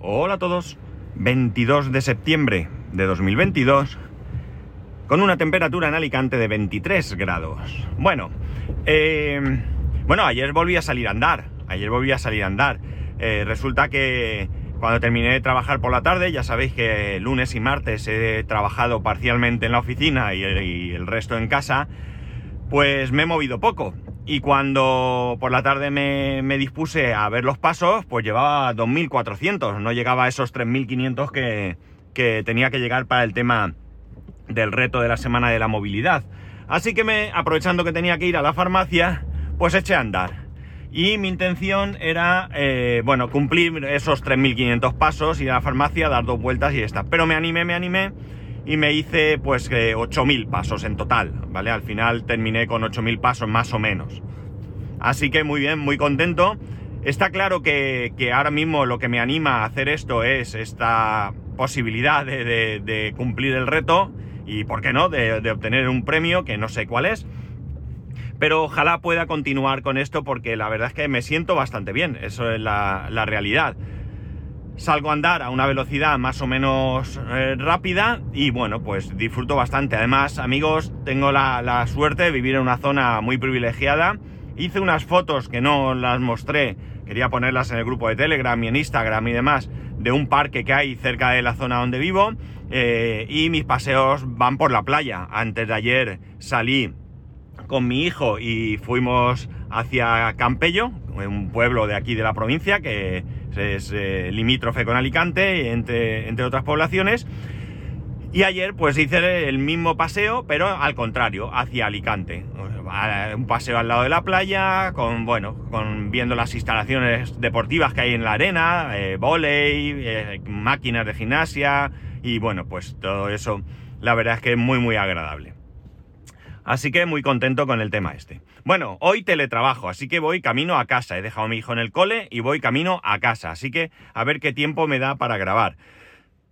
Hola a todos. 22 de septiembre de 2022 con una temperatura en Alicante de 23 grados. Bueno, eh, bueno, ayer volví a salir a andar. Ayer volví a salir a andar. Eh, resulta que cuando terminé de trabajar por la tarde, ya sabéis que lunes y martes he trabajado parcialmente en la oficina y el resto en casa, pues me he movido poco. Y cuando por la tarde me, dispuse a ver los pasos, pues llevaba 2.400, no llegaba a esos 3.500 que, que tenía que llegar para el tema del reto de la semana de la movilidad. Así que me, aprovechando que tenía que ir a la farmacia, pues eché a andar. Y mi intención era, eh, bueno, cumplir esos 3.500 pasos, ir a la farmacia, dar dos vueltas y ya está. Pero me animé, me animé y me hice pues eh, 8.000 pasos en total, ¿vale? Al final terminé con 8.000 pasos más o menos. Así que muy bien, muy contento. Está claro que, que, ahora mismo lo que me anima a hacer esto es esta posibilidad de, de, cumplir el reto y, ¿por qué no?, de, de, obtener un premio que no sé cuál es. Pero ojalá pueda continuar con esto porque la verdad es que me siento bastante bien, eso es la, la realidad salgo a andar a una velocidad más o menos eh, rápida y bueno, pues disfruto bastante. Además, amigos, tengo la, suerte de vivir en una zona muy privilegiada. Hice unas fotos que no las mostré, quería ponerlas en el grupo de Telegram y en Instagram y demás, de un parque que hay cerca de la zona donde vivo eh, y mis paseos van por la playa. Antes de ayer salí con mi hijo y fuimos hacia Campello, un pueblo de aquí de la provincia que es eh, limítrofe con Alicante, entre, entre otras poblaciones. Y ayer pues hice el mismo paseo, pero al contrario, hacia Alicante. Un paseo al lado de la playa, con bueno, con viendo las instalaciones deportivas que hay en la arena, eh, volei, eh, máquinas de gimnasia y bueno, pues todo eso, la verdad es que es muy muy agradable. Así que muy contento con el tema este. Bueno, hoy teletrabajo, así que voy camino a casa. He dejado a mi hijo en el cole y voy camino a casa. Así que a ver qué tiempo me da para grabar.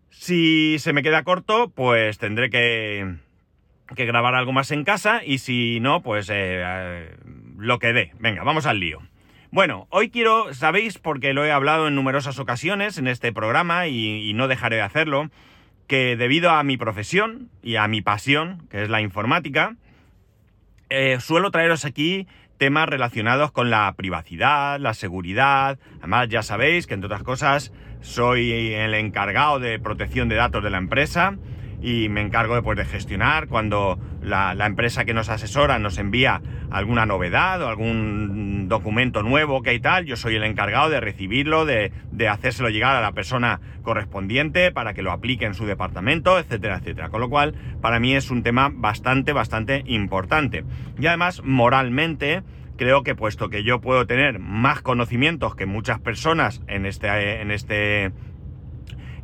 Si se me queda corto, pues tendré que, grabar algo más en casa. Y si no, pues eh, lo que dé. Venga, vamos al lío. Bueno, hoy quiero, sabéis, porque lo he hablado en numerosas ocasiones en este programa y no dejaré de hacerlo, que debido a mi profesión y a mi pasión, que es la informática, eh, suelo traeros aquí temas relacionados con la privacidad, la seguridad. Además, ya sabéis que, entre otras cosas, soy el encargado de protección de datos de la empresa y me encargo de, pues, de gestionar cuando la, la, empresa que nos asesora nos envía alguna novedad o algún documento nuevo que hay tal, yo soy el encargado de recibirlo, de, de, hacérselo llegar a la persona correspondiente para que lo aplique en su departamento, etcétera, etcétera. Con lo cual, para mí es un tema bastante, bastante importante. Y además, moralmente, creo que puesto que yo puedo tener más conocimientos que muchas personas en este, en este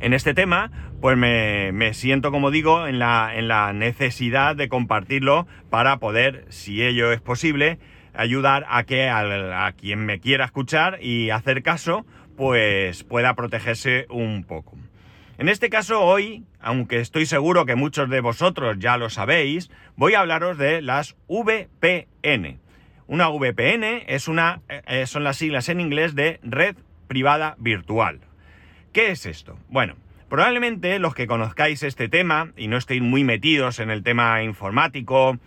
en este tema, pues me, me, siento, como digo, en la, en la necesidad de compartirlo para poder, si ello es posible, ayudar a que a, a quien me quiera escuchar y hacer caso, pues pueda protegerse un poco. En este caso hoy, aunque estoy seguro que muchos de vosotros ya lo sabéis, voy a hablaros de las VPN. Una VPN es una, eh, son las siglas en inglés de red privada virtual. ¿Qué es esto? Bueno, probablemente los que conozcáis este tema y no estéis muy metidos en el tema informático,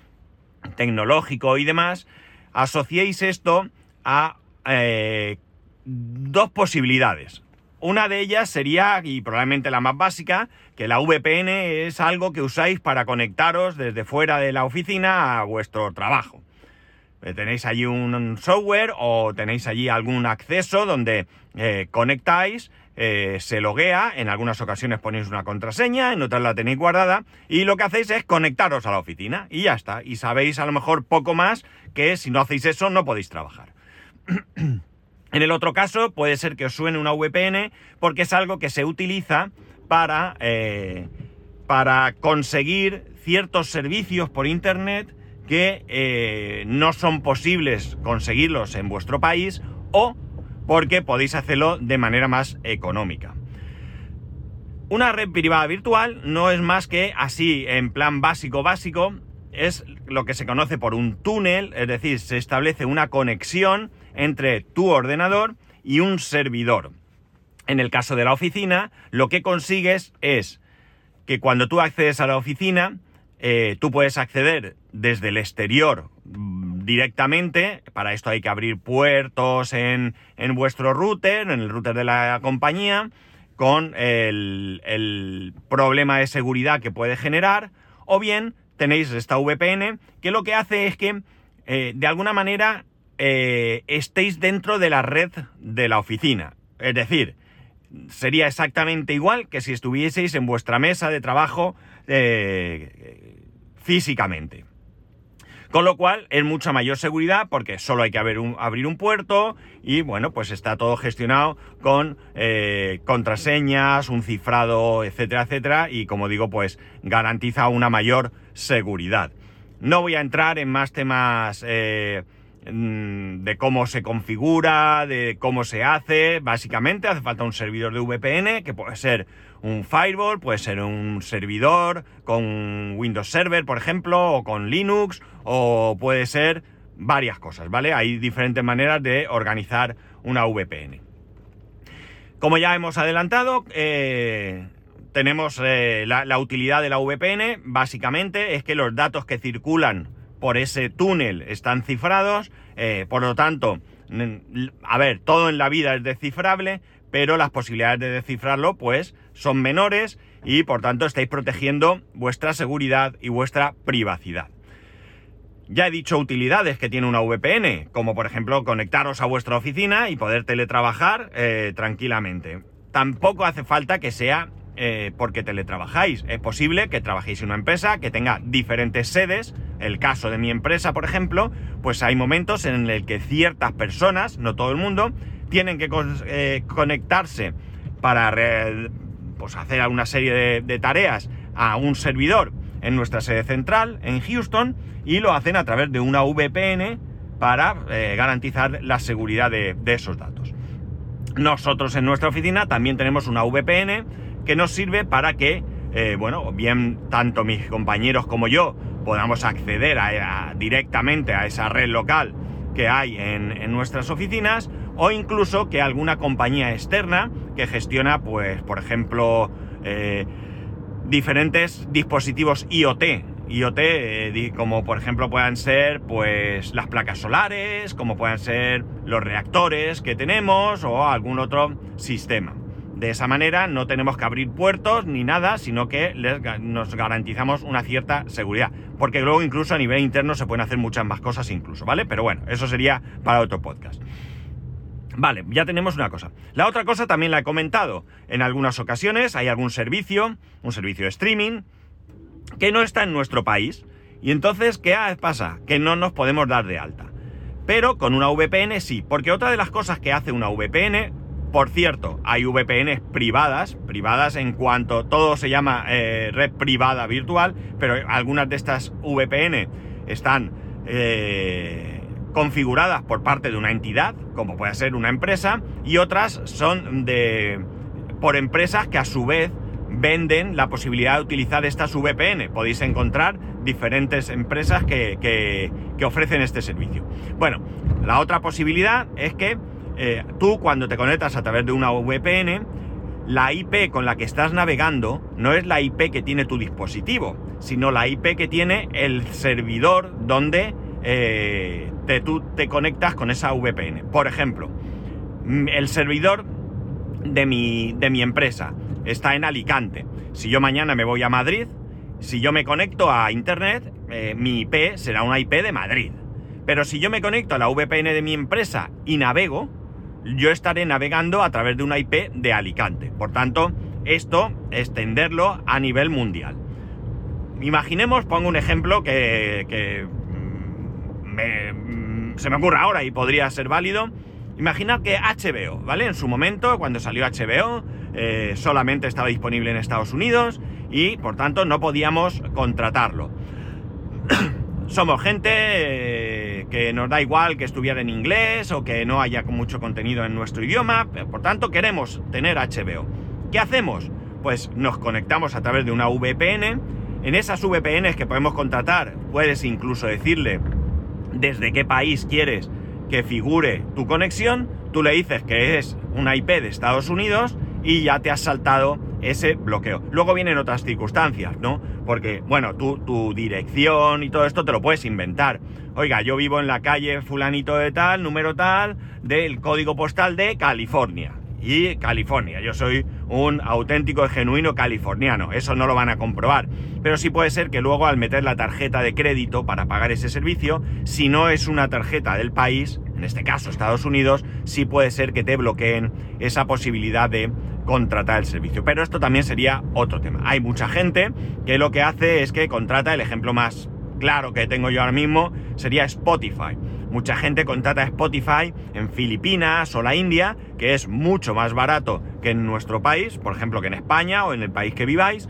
tecnológico y demás, asociéis esto a eh, dos posibilidades. Una de ellas sería, y probablemente la más básica, que la VPN es algo que usáis para conectaros desde fuera de la oficina a vuestro trabajo. Eh, tenéis allí un software o tenéis allí algún acceso donde eh, conectáis eh, se loguea, en algunas ocasiones ponéis una contraseña, en otras la tenéis guardada, y lo que hacéis es conectaros a la oficina, y ya está, y sabéis a lo mejor poco más que si no hacéis eso no podéis trabajar. en el otro caso puede ser que os suene una VPN porque es algo que se utiliza para, eh, para conseguir ciertos servicios por Internet que eh, no son posibles conseguirlos en vuestro país o porque podéis hacerlo de manera más económica. Una red privada virtual no es más que así, en plan básico básico, es lo que se conoce por un túnel, es decir, se establece una conexión entre tu ordenador y un servidor. En el caso de la oficina, lo que consigues es que cuando tú accedes a la oficina, eh, tú puedes acceder desde el exterior directamente. Para esto hay que abrir puertos en, en vuestro router, en el router de la compañía, con el, problema de seguridad que puede generar. O bien tenéis esta VPN que lo que hace es que eh, de alguna manera eh, estéis dentro de la red de la oficina. Es decir, sería exactamente igual que si estuvieseis en vuestra mesa de trabajo eh, físicamente. Con lo cual es mucha mayor seguridad porque solo hay que abrir un, puerto y bueno, pues está todo gestionado con eh, contraseñas, un cifrado, etcétera, etcétera. Y como digo, pues garantiza una mayor seguridad. No voy a entrar en más temas eh, mm, de cómo se configura, de cómo se hace. Básicamente hace falta un servidor de VPN que puede ser un firewall, puede ser un servidor con Windows Server, por ejemplo, o con Linux, o puede ser varias cosas, ¿vale? Hay diferentes maneras de organizar una VPN. Como ya hemos adelantado, eh, tenemos eh, la, utilidad de la VPN, básicamente es que los datos que circulan por ese túnel están cifrados, eh, por lo tanto, a ver, todo en la vida es descifrable, pero las posibilidades de descifrarlo pues son menores y por tanto estáis protegiendo vuestra seguridad y vuestra privacidad. Ya he dicho utilidades que tiene una VPN, como por ejemplo conectaros a vuestra oficina y poder teletrabajar eh, tranquilamente. Tampoco hace falta que sea eh, porque teletrabajáis. Es posible que trabajéis en una empresa que tenga diferentes sedes. El caso de mi empresa, por ejemplo, pues hay momentos en el que ciertas personas, no todo el mundo, tienen que eh, conectarse para pues hacer una serie de, tareas a un servidor en nuestra sede central, en Houston, y lo hacen a través de una VPN para eh, garantizar la seguridad de, esos datos. Nosotros en nuestra oficina también tenemos una VPN que nos sirve para que, eh, bueno, bien tanto mis compañeros como yo podamos acceder directamente a esa red local que hay en, nuestras oficinas o incluso que alguna compañía externa que gestiona, pues, por ejemplo, eh, diferentes dispositivos IoT. IoT, eh, como por ejemplo puedan ser pues las placas solares, como puedan ser los reactores que tenemos o algún otro sistema. De esa manera no tenemos que abrir puertos ni nada, sino que nos garantizamos una cierta seguridad. Porque luego incluso a nivel interno se pueden hacer muchas más cosas incluso, ¿vale? Pero bueno, eso sería para otro podcast. Vale, ya tenemos una cosa. La otra cosa también la he comentado. En algunas ocasiones hay algún servicio, un servicio de streaming, que no está en nuestro país. Y entonces, ¿qué pasa? Que no nos podemos dar de alta. Pero con una VPN sí, porque otra de las cosas que hace una VPN por cierto, hay VPNs privadas, privadas en cuanto todo se llama eh, red privada virtual, pero algunas de estas VPN están eh, configuradas por parte de una entidad, como puede ser una empresa, y otras son de por empresas que a su vez venden la posibilidad de utilizar estas VPN. Podéis encontrar diferentes empresas que, que ofrecen este servicio. Bueno, la otra posibilidad es que eh, tú cuando te conectas a través de una VPN, la IP con la que estás navegando no es la IP que tiene tu dispositivo, sino la IP que tiene el servidor donde eh, te, tú te conectas con esa VPN. Por ejemplo, mm, el servidor de mi, de mi empresa está en Alicante. Si yo mañana me voy a Madrid, si yo me conecto a Internet, eh, mi IP será una IP de Madrid. Pero si yo me conecto a la VPN de mi empresa y navego, yo estaré navegando a través de una IP de Alicante. Por tanto, esto, extenderlo a nivel mundial. Imaginemos, pongo un ejemplo que, mm, se me ocurre ahora y podría ser válido. Imaginad que HBO, ¿vale? En su momento, cuando salió HBO, eh, solamente estaba disponible en Estados Unidos y por tanto no podíamos contratarlo. Somos gente eh, que nos da igual que estuviera en inglés o que no haya mucho contenido en nuestro idioma, por tanto queremos tener HBO. ¿Qué hacemos? Pues nos conectamos a través de una VPN. En esas VPNs que podemos contratar, puedes incluso decirle desde qué país quieres que figure tu conexión. tú le dices que es una IP de Estados Unidos y ya te has saltado ese bloqueo. Luego vienen otras circunstancias, ¿no? Porque, bueno, tú, tu dirección y todo esto te lo puedes inventar. Oiga, yo vivo en la calle fulanito de tal, número tal, del código postal de California. Y California, yo soy un auténtico genuino californiano, eso no lo van a comprobar. Pero sí puede ser que luego al meter la tarjeta de crédito para pagar ese servicio, si no es una tarjeta del país, en este caso Estados Unidos, sí puede ser que te bloqueen esa posibilidad de contratar el servicio. Pero esto también sería otro tema. Hay mucha gente que lo que hace es que contrata, el ejemplo más claro que tengo yo ahora mismo sería Spotify. Mucha gente contrata Spotify en Filipinas o la India, que es mucho más barato que en nuestro país, por ejemplo que en España o en el país que viváis.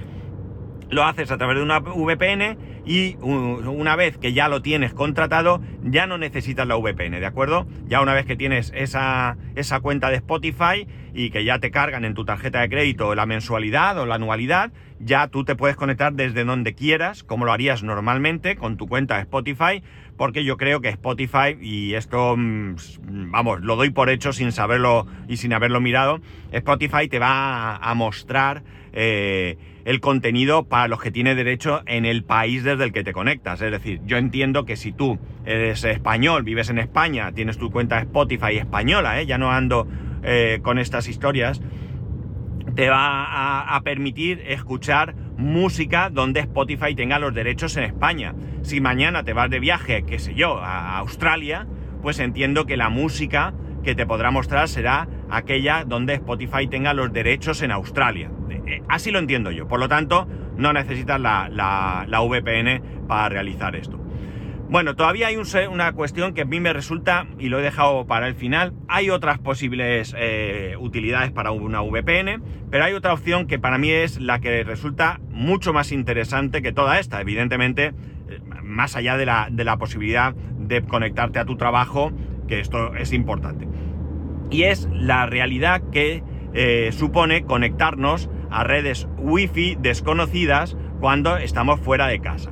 Lo haces a través de una VPN y una vez que ya lo tienes contratado, ya no necesitas la VPN, ¿de acuerdo? Ya una vez que tienes esa, esa cuenta de Spotify y que ya te cargan en tu tarjeta de crédito la mensualidad o la anualidad, ya tú te puedes conectar desde donde quieras, como lo harías normalmente con tu cuenta de Spotify, porque yo creo que Spotify, y esto, mm, vamos, lo doy por hecho sin saberlo y sin haberlo mirado, Spotify te va a, mostrar eh, el contenido para los que tiene derecho en el país desde el que te conectas. Es decir, yo entiendo que si tú eres español, vives en España, tienes tu cuenta Spotify española, ¿eh? ya no ando eh, con estas historias, te va a, permitir escuchar música donde Spotify tenga los derechos en España. Si mañana te vas de viaje, qué sé yo, a Australia, pues entiendo que la música que te podrá mostrar será aquella donde Spotify tenga los derechos en Australia. Eh, así lo entiendo yo. Por lo tanto, no necesitas la, la VPN para realizar esto. Bueno, todavía hay una cuestión que a mí me resulta, y lo he dejado para el final, hay otras posibles eh, utilidades para una VPN, pero hay otra opción que para mí es la que resulta mucho más interesante que toda esta, evidentemente, eh, más allá de la, posibilidad de conectarte a tu trabajo, que esto es importante. Y es la realidad que supone conectarnos a redes wifi desconocidas cuando estamos fuera de casa.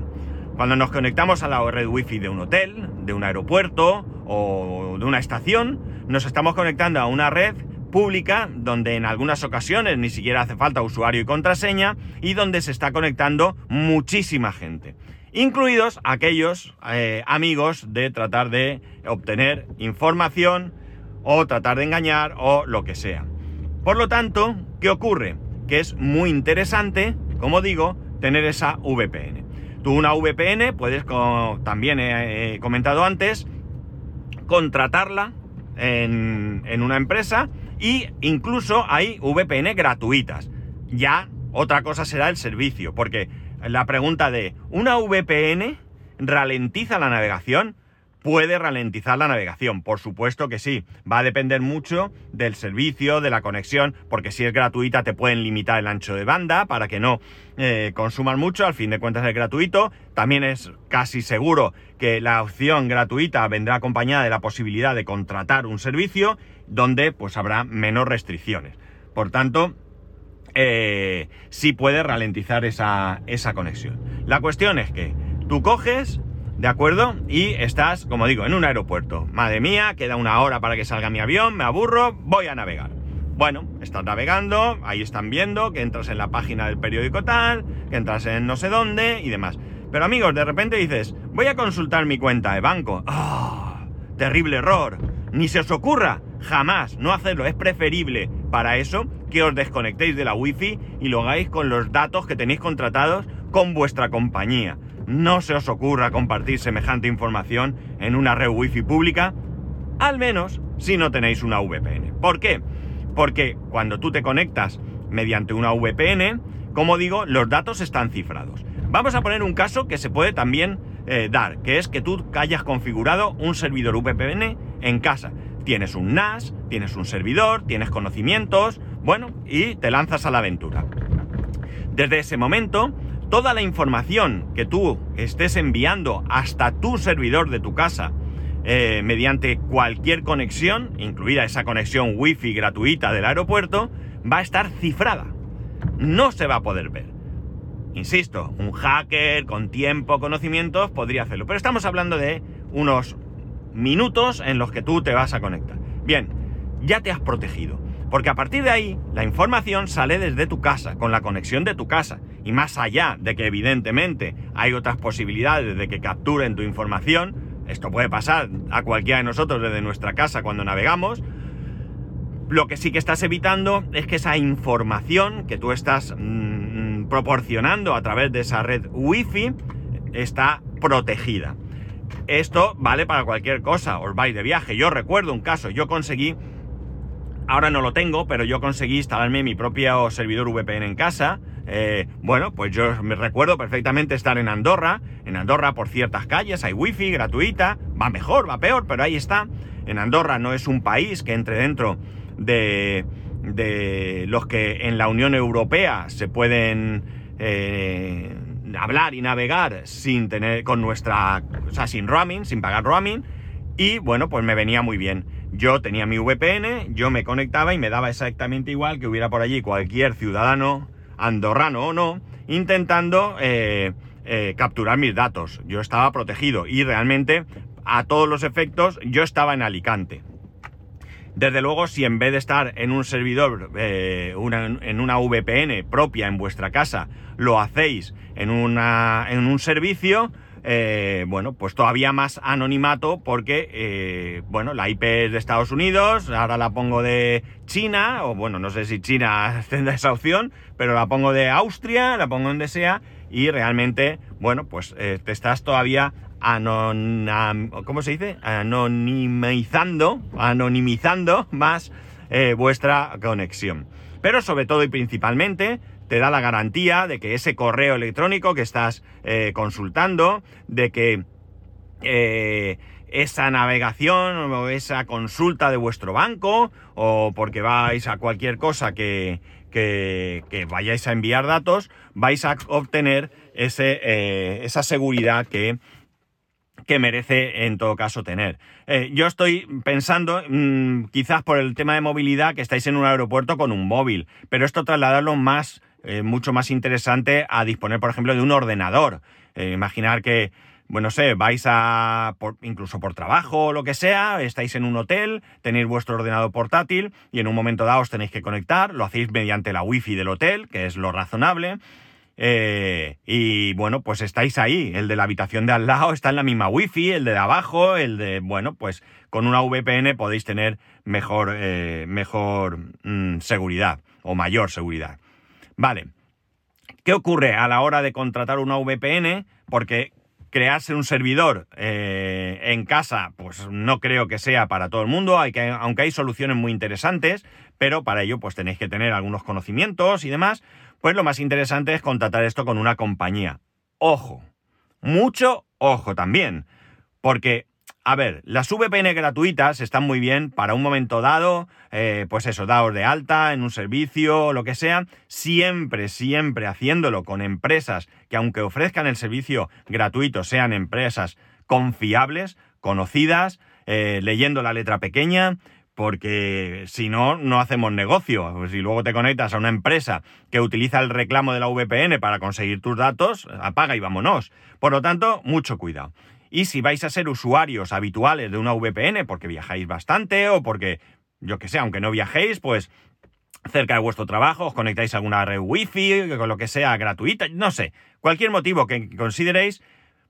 Cuando nos conectamos a la red wifi de un hotel, de un aeropuerto o de una estación, nos estamos conectando a una red pública donde en algunas ocasiones ni siquiera hace falta usuario y contraseña y donde se está conectando muchísima gente, incluidos aquellos eh, amigos de tratar de obtener información o tratar de engañar o lo que sea. Por lo tanto, ¿qué ocurre? Que es muy interesante, como digo, tener esa VPN. Tú una VPN puedes, como también he, comentado antes, contratarla en, en, una empresa y incluso hay VPN gratuitas. Ya otra cosa será el servicio, porque la pregunta de ¿una VPN ralentiza la navegación? Puede ralentizar la navegación. Por supuesto que sí. Va a depender mucho del servicio, de la conexión, porque si es gratuita te pueden limitar el ancho de banda para que no eh, consuman mucho. Al fin de cuentas es gratuito. También es casi seguro que la opción gratuita vendrá acompañada de la posibilidad de contratar un servicio donde pues habrá menos restricciones. Por tanto, eh, sí puede ralentizar esa, esa conexión. La cuestión es que tú coges, ¿De acuerdo? Y estás, como digo, en un aeropuerto. Madre mía, queda una hora para que salga mi avión, me aburro, voy a navegar. Bueno, estás navegando, ahí están viendo que entras en la página del periódico tal, que entras en no sé dónde y demás. Pero amigos, de repente dices, voy a consultar mi cuenta de banco. ¡Ah! terrible error. Ni se os ocurra jamás no hacerlo. Es preferible para eso que os desconectéis de la wifi y lo hagáis con los datos que tenéis contratados con vuestra compañía no se os ocurra compartir semejante información en una red wifi pública, al menos si no tenéis una VPN. ¿Por qué? Porque cuando tú te conectas mediante una VPN, como digo, los datos están cifrados. Vamos a poner un caso que se puede también eh, dar, que es que tú hayas configurado un servidor VPN en casa. Tienes un NAS, tienes un servidor, tienes conocimientos, bueno, y te lanzas a la aventura. Desde ese momento, toda la información que tú estés enviando hasta tu servidor de tu casa eh, mediante cualquier conexión, incluida esa conexión wifi gratuita del aeropuerto, va a estar cifrada. No se va a poder ver. Insisto, un hacker con tiempo, conocimientos, podría hacerlo. Pero estamos hablando de unos minutos en los que tú te vas a conectar. Bien, ya te has protegido. Porque a partir de ahí, la información sale desde tu casa, con la conexión de tu casa. Y más allá de que evidentemente hay otras posibilidades de que capturen tu información, esto puede pasar a cualquiera de nosotros desde nuestra casa cuando navegamos, lo que sí que estás evitando es que esa información que tú estás mm, proporcionando a través de esa red wifi está protegida. Esto vale para cualquier cosa, os vais de viaje. Yo recuerdo un caso, yo conseguí, ahora no lo tengo, pero yo conseguí instalarme mi propio servidor VPN en casa. Eh, bueno, pues yo me recuerdo perfectamente estar en Andorra. En Andorra por ciertas calles hay wifi gratuita, va mejor, va peor, pero ahí está. En Andorra no es un país que entre dentro de, de los que en la Unión Europea se pueden eh, hablar y navegar sin tener con nuestra, o sea, sin roaming, sin pagar roaming. Y bueno, pues me venía muy bien. Yo tenía mi VPN, yo me conectaba y me daba exactamente igual que hubiera por allí cualquier ciudadano, andorrano o no, intentando eh, eh, capturar mis datos. Yo estaba protegido y realmente, a todos los efectos, yo estaba en Alicante. Desde luego, si en vez de estar en un servidor, eh, en una VPN propia en vuestra casa, lo hacéis en, una, en un servicio, eh, bueno, pues todavía más anonimato porque, eh, bueno, la IP es de Estados Unidos, ahora la pongo de China, o bueno, no sé si China tendrá esa opción, pero la pongo de Austria, la pongo donde sea, y realmente, bueno, pues te estás todavía ¿cómo se dice? Anonimizando, anonimizando más eh, vuestra conexión. Pero sobre todo y principalmente te da la garantía de que ese correo electrónico que estás eh, consultando, de que eh, esa navegación o esa consulta de vuestro banco o porque vais a cualquier cosa que, vayáis a enviar datos, vais a obtener ese, esa seguridad que que merece en todo caso tener. Eh, yo estoy pensando, mm, quizás por el tema de movilidad, que estáis en un aeropuerto con un móvil, pero esto trasladarlo más, eh, mucho más interesante a disponer, por ejemplo, de un ordenador. Eh, imaginar que, bueno, sé, vais a, incluso por trabajo o lo que sea, estáis en un hotel, tenéis vuestro ordenador portátil y en un momento dado os tenéis que conectar, lo hacéis mediante la wifi del hotel, que es lo razonable. Eh, y bueno, pues estáis ahí. El de la habitación de al lado está en la misma wifi, el de abajo, el de, bueno, pues con una VPN podéis tener mejor, eh, mejor mm, seguridad o mayor seguridad. Vale. ¿Qué ocurre a la hora de contratar una VPN? Porque crearse un servidor eh, en casa, pues no creo que sea para todo el mundo, hay que, aunque hay soluciones muy interesantes, pero para ello pues tenéis que tener algunos conocimientos y demás. Pues lo más interesante es contratar esto con una compañía. Ojo, mucho ojo también, porque, a ver, las VPN gratuitas están muy bien para un momento dado, eh, pues eso, daos de alta en un servicio lo que sea, siempre, siempre haciéndolo con empresas que aunque ofrezcan el servicio gratuito sean empresas confiables, conocidas, eh, leyendo la letra pequeña, porque si no, no hacemos negocio. Si luego te conectas a una empresa que utiliza el reclamo de la VPN para conseguir tus datos, apaga y vámonos. Por lo tanto, mucho cuidado. Y si vais a ser usuarios habituales de una VPN porque viajáis bastante o porque, yo que sé, aunque no viajéis, pues cerca de vuestro trabajo os conectáis a alguna red wifi, con lo que sea gratuita, no sé, cualquier motivo que consideréis,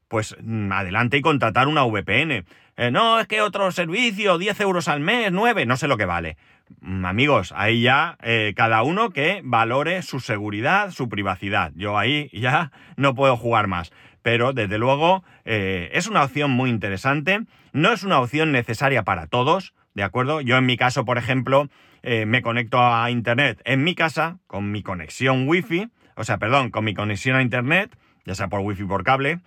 pues mm, adelante y contratar una VPN. Eh, no, es que otro servicio, 10 euros al mes, 9, no sé lo que vale. Mm, amigos, ahí ya eh, cada uno que valore su seguridad, su privacidad. Yo ahí ya no puedo jugar más. Pero desde luego eh, es una opción muy interesante. No es una opción necesaria para todos, ¿de acuerdo? Yo en mi caso, por ejemplo, me conecto a Internet en mi casa con mi conexión Wi-Fi, o sea, perdón, con mi conexión a Internet, ya sea por Wi-Fi por cable.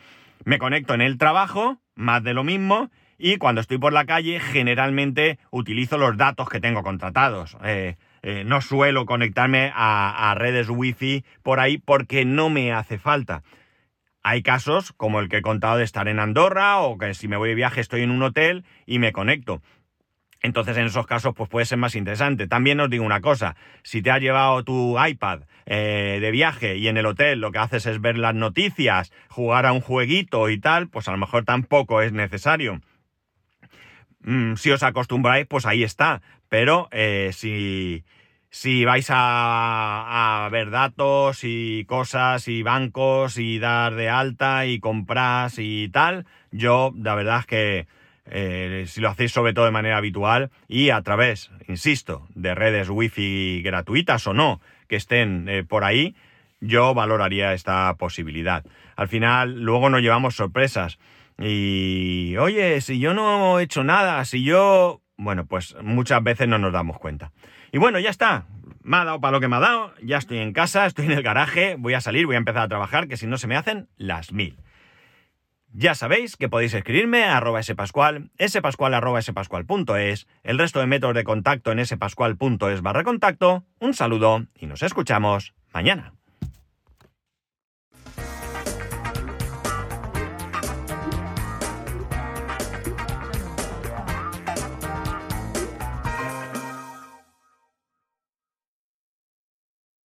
Me conecto en el trabajo, más de lo mismo, y cuando estoy por la calle generalmente utilizo los datos que tengo contratados. Eh, eh, no suelo conectarme a, redes wifi por ahí porque no me hace falta. Hay casos como el que he contado de estar en Andorra o que si me voy de viaje estoy en un hotel y me conecto. Entonces en esos casos pues puede ser más interesante. También os digo una cosa, si te has llevado tu iPad eh, de viaje y en el hotel lo que haces es ver las noticias, jugar a un jueguito y tal, pues a lo mejor tampoco es necesario. Mm, si os acostumbráis, pues ahí está. Pero eh, si, si vais a, a, ver datos y cosas y bancos y dar de alta y compras y tal, yo la verdad es que eh, si lo hacéis sobre todo de manera habitual y a través, insisto, de redes wifi gratuitas o no, que estén eh, por ahí, yo valoraría esta posibilidad. Al final, luego nos llevamos sorpresas. Y, oye, si yo no he hecho nada, si yo... Bueno, pues muchas veces no nos damos cuenta. Y bueno, ya está. Me ha dado para lo que me ha dado. Ya estoy en casa, estoy en el garaje. Voy a salir, voy a empezar a trabajar, que si no se me hacen las mil. Ya sabéis que podéis escribirme a arroba spascual, spascual arroba spascual.es, el resto de métodos de contacto en spascual.es barra contacto. Un saludo y nos escuchamos mañana.